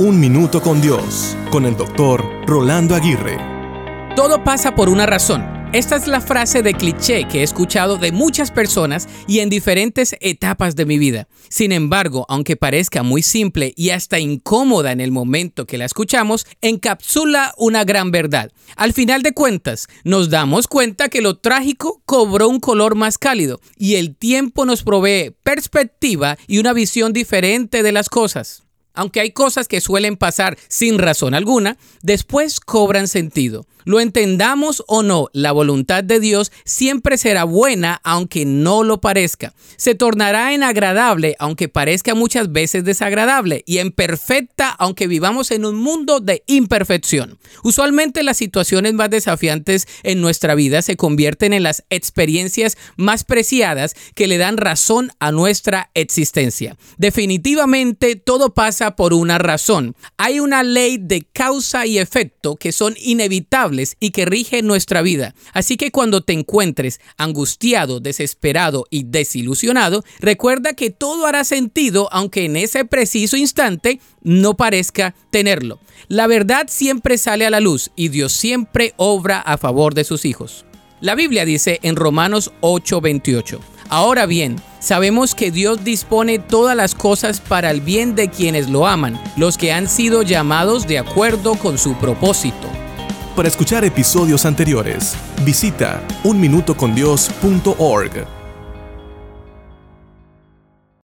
Un Minuto con Dios, con el doctor Rolando Aguirre. Todo pasa por una razón. Esta es la frase de cliché que he escuchado de muchas personas y en diferentes etapas de mi vida. Sin embargo, aunque parezca muy simple y hasta incómoda en el momento que la escuchamos, encapsula una gran verdad. Al final de cuentas, nos damos cuenta que lo trágico cobró un color más cálido y el tiempo nos provee perspectiva y una visión diferente de las cosas. Aunque hay cosas que suelen pasar sin razón alguna, después cobran sentido. Lo entendamos o no, la voluntad de Dios siempre será buena aunque no lo parezca. Se tornará en agradable aunque parezca muchas veces desagradable y en perfecta aunque vivamos en un mundo de imperfección. Usualmente las situaciones más desafiantes en nuestra vida se convierten en las experiencias más preciadas que le dan razón a nuestra existencia. Definitivamente todo pasa por una razón. Hay una ley de causa y efecto que son inevitables y que rige nuestra vida. Así que cuando te encuentres angustiado, desesperado y desilusionado, recuerda que todo hará sentido aunque en ese preciso instante no parezca tenerlo. La verdad siempre sale a la luz y Dios siempre obra a favor de sus hijos. La Biblia dice en Romanos 8:28, Ahora bien, sabemos que Dios dispone todas las cosas para el bien de quienes lo aman, los que han sido llamados de acuerdo con su propósito. Para escuchar episodios anteriores, visita unminutocondios.org.